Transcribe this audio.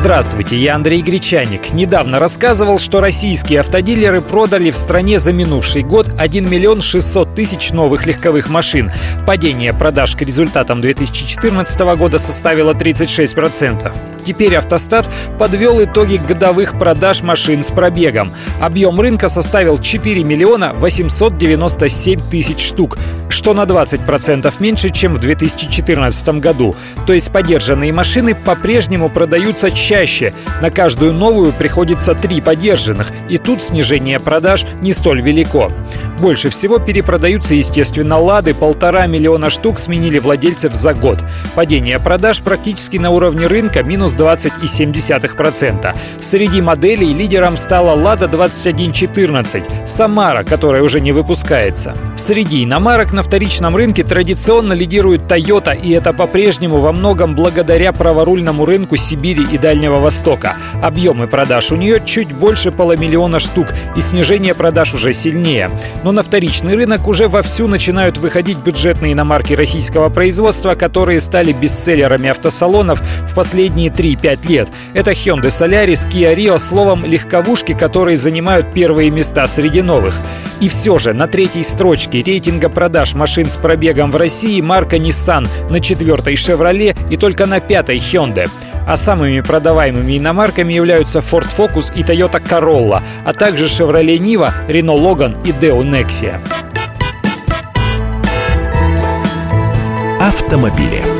Здравствуйте, я Андрей Гречаник. Недавно рассказывал, что российские автодилеры продали в стране за минувший год 1 миллион 600 тысяч новых легковых машин. Падение продаж к результатам 2014 года составило 36%. Теперь автостат подвел итоги годовых продаж машин с пробегом. Объем рынка составил 4 миллиона 897 тысяч штук, что на 20% меньше, чем в 2014 году. То есть подержанные машины по-прежнему продаются чаще. На каждую новую приходится три подержанных, и тут снижение продаж не столь велико. Больше всего перепродаются, естественно, «Лады». Полтора миллиона штук сменили владельцев за год. Падение продаж практически на уровне рынка – минус 20,7%. Среди моделей лидером стала «Лада 2114», «Самара», которая уже не выпускается. Среди иномарок на вторичном рынке традиционно лидирует Toyota, и это по-прежнему во многом благодаря праворульному рынку Сибири и Дальнего Востока. Объемы продаж у нее чуть больше полумиллиона штук, и снижение продаж уже сильнее. Но но на вторичный рынок уже вовсю начинают выходить бюджетные иномарки российского производства, которые стали бестселлерами автосалонов в последние 3-5 лет. Это Hyundai Solaris, Kia Rio, словом, легковушки, которые занимают первые места среди новых. И все же на третьей строчке рейтинга продаж машин с пробегом в России марка Nissan, на четвертой Chevrolet и только на пятой Hyundai а самыми продаваемыми иномарками являются Ford Focus и Toyota Corolla, а также Chevrolet Niva, Renault Logan и Deo Nexia. Автомобили.